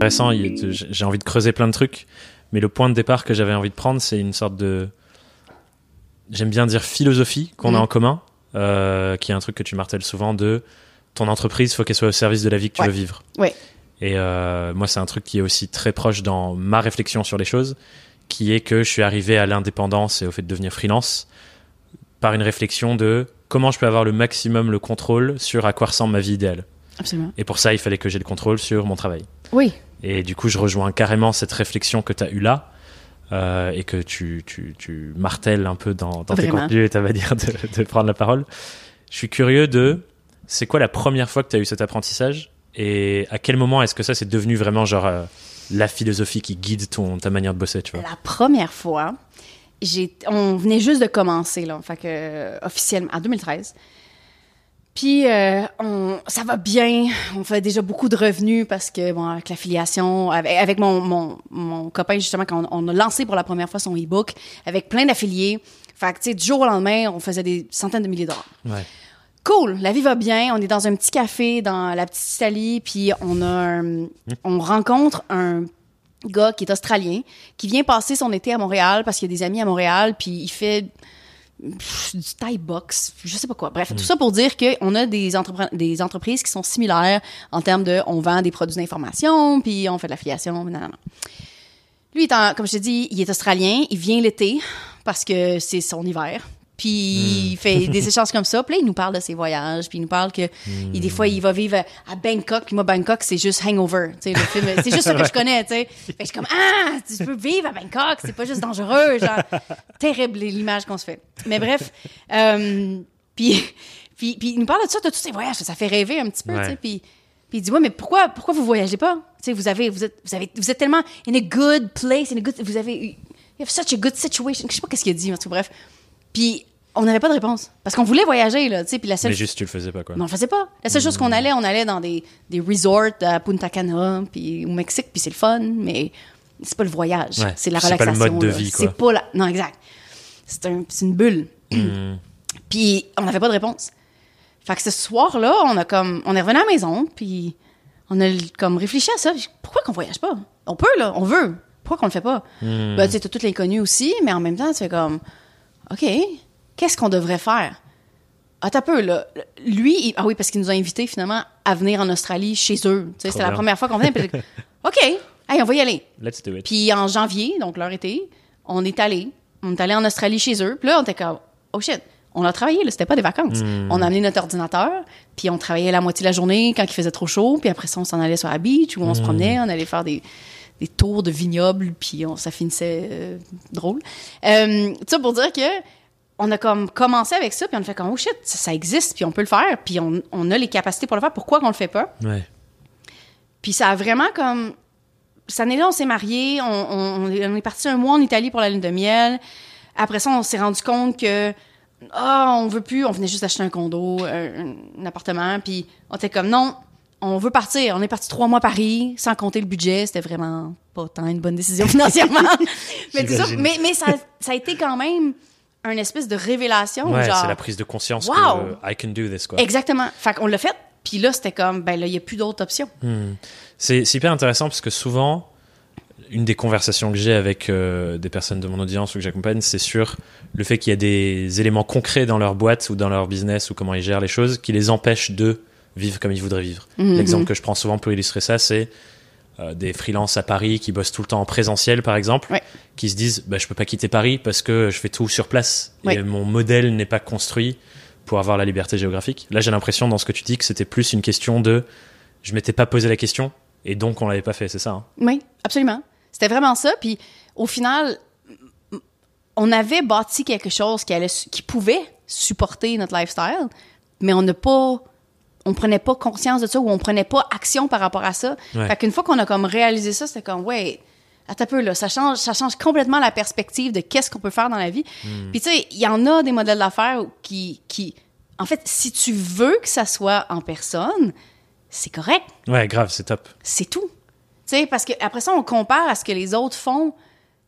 Intéressant, j'ai envie de creuser plein de trucs, mais le point de départ que j'avais envie de prendre, c'est une sorte de. J'aime bien dire philosophie qu'on a Mhm. en commun, euh, qui est un truc que tu martèles souvent de ton entreprise, faut qu'elle soit au service de la vie que tu Ouais. veux vivre. Ouais. Et euh, moi, c'est un truc qui est aussi très proche dans ma réflexion sur les choses, qui est que je suis arrivé à l'indépendance et au fait de devenir freelance par une réflexion de comment je peux avoir le maximum le contrôle sur à quoi ressemble ma vie idéale. Absolument. Et pour ça, il fallait que j'ai le contrôle sur mon travail. Oui. Et du coup, je rejoins carrément cette réflexion que tu as eue là. euh, et que tu, tu, tu martèles un peu dans, dans tes contenus et ta manière de, de prendre la parole. Je suis curieux de, c'est quoi la première fois que tu as eu cet apprentissage et à quel moment est-ce que ça c'est devenu vraiment genre euh, la philosophie qui guide ton, ta manière de bosser, tu vois? La première fois, j'ai, on venait juste de commencer, là, fait que, officiellement, en 2013. Puis, euh, on, ça va bien. On fait déjà beaucoup de revenus parce que, bon, avec l'affiliation, avec, avec mon, mon, mon copain, justement, quand on, on a lancé pour la première fois son e-book, avec plein d'affiliés. Fait que, tu sais, du jour au lendemain, on faisait des centaines de milliers de dollars. Ouais. Cool, la vie va bien. On est dans un petit café dans la petite Italie, puis on a, un- on rencontre un gars qui est australien, qui vient passer son été à Montréal parce qu'il a des amis à Montréal, puis il fait du Thai box, je sais pas quoi. Bref, tout ça pour dire qu'on a des, des entreprises qui sont similaires en termes de on vend des produits d'information, puis on fait de l'affiliation, non, non, non. Lui, est en- comme je te dis, il est australien, il vient l'été parce que c'est son hiver. Puis il fait des échanges comme ça. Puis là, il nous parle de ses voyages. Puis il nous parle que il- des fois, il va vivre à Bangkok. Puis moi, Bangkok, c'est juste Hangover. Tu sais, le film, c'est juste ça que je connais. Tu sais. Fait que je suis comme, ah, tu peux vivre à Bangkok. C'est pas juste dangereux. Genre, terrible l'image qu'on se fait. Mais bref. euh, puis, puis, puis il nous parle de ça, de tous ses voyages. Ça fait rêver un petit peu. Ouais. Tu sais. Puis, puis il dit, ouais, mais pourquoi, pourquoi vous voyagez pas? Tu sais, vous avez, vous êtes, vous avez, vous êtes tellement in a good place, in a good, vous avez, you have such a good situation. Je sais pas qu'est-ce qu'il a dit, en tout cas, bref. Puis, on n'avait pas de réponse. Parce qu'on voulait voyager, là, tu sais, puis la seule Mais juste, tu le faisais pas, quoi. mais on le faisait pas. La seule chose qu'on allait, on allait dans des, des resorts à Punta Cana, puis au Mexique, puis c'est le fun, mais c'est pas le voyage. Ouais. C'est la C'est pas le relaxation. mode de là. vie, quoi. C'est pas la... Non, exact. C'est un, une bulle. Hmm. puis on n'avait pas de réponse. Fait que ce soir-là, on a comme... On est revenu à la maison, puis on a comme réfléchi à ça. Pourquoi qu'on voyage pas? On peut, là. On veut. Pourquoi qu'on le fait pas? Hmm. Ben, tu sais, t'as tout l'inconnu aussi, mais en même temps, tu fais comme... OK, qu'est-ce qu'on devrait faire? Attends un peu, là. Lui, il- ah oui, parce qu'il nous a invités finalement à venir en Australie chez eux. C'était la première fois qu'on venait. puis OK, hey, on va y aller. Let's do it. Puis en janvier, donc leur été, on est allé. On est allé en Australie chez eux. Puis là, on était comme, oh shit, on a travaillé, là, c'était pas des vacances. Hmm. On a amené notre ordinateur, puis on travaillait la moitié de la journée quand il faisait trop chaud. Puis après ça, on s'en allait sur la beach où on Hmm. se promenait, on allait faire des, des tours de vignobles, puis on, ça finissait euh, drôle. Euh, tout ça pour dire que on a comme commencé avec ça, puis on a fait comme, oh shit, ça, ça existe, puis on peut le faire, puis on, on a les capacités pour le faire. Pourquoi qu'on le fait pas? Ouais. Puis ça a vraiment comme. Cette année-là, on s'est mariés, on, on- on est, parti un mois en Italie pour la lune de miel. Après ça, on s'est rendu compte que. Ah, on veut plus, on venait juste d'acheter un condo, un, un appartement, puis on était comme non, on veut partir. On est parti trois mois à Paris, sans compter le budget. C'était vraiment pas tant une bonne décision financièrement. mais, ça, mais, mais ça, ça a été quand même un espèce de révélation. Ouais, genre, c'est la prise de conscience Wow! que I can do this, quoi. Exactement. Fait qu'on l'a fait, puis là, c'était comme, ben là, il n'y a plus d'autres options. C'est c'est hyper intéressant parce que souvent, une des conversations que j'ai avec euh, des personnes de mon audience ou que j'accompagne, c'est sur le fait qu'il y a des éléments concrets dans leur boîte ou dans leur business ou comment ils gèrent les choses qui les empêchent de vivre comme ils voudraient vivre. Mhm. L'exemple que je prends souvent pour illustrer ça, c'est euh, des freelances à Paris qui bossent tout le temps en présentiel, par exemple, Ouais. qui se disent bah, je peux pas quitter Paris parce que je fais tout sur place Ouais. et mon modèle n'est pas construit pour avoir la liberté géographique. Là, j'ai l'impression dans ce que tu dis que c'était plus une question de je m'étais pas posé la question et donc on l'avait pas fait, c'est ça hein? Oui, absolument. C'était vraiment ça. Puis au final, on avait bâti quelque chose qui, allait, qui pouvait supporter notre lifestyle, mais on n'a pas. On prenait pas conscience de ça ou on prenait pas action par rapport à ça. Ouais. Fait qu'une fois qu'on a comme réalisé ça, c'était comme, ouais, attends un peu, là, ça change, ça change complètement la perspective de qu'est-ce qu'on peut faire dans la vie. Puis tu sais, il y en a des modèles d'affaires qui, qui, en fait, si tu veux que ça soit en personne, c'est correct Ouais, grave, c'est top. c'est tout. Tu sais, parce que après ça, on compare à ce que les autres font.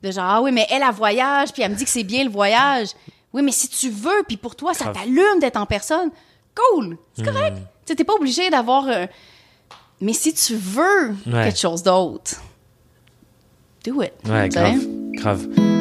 De genre, ah oui, mais elle, a voyage, puis elle me dit que c'est bien le voyage. Oui, mais si tu veux, puis pour toi, ça t'allume d'être en personne, cool, c'est correct. Tu sais, t'es pas obligé d'avoir euh, Mais si tu veux Ouais. quelque chose d'autre, do it. Ouais, tu grave. Grave.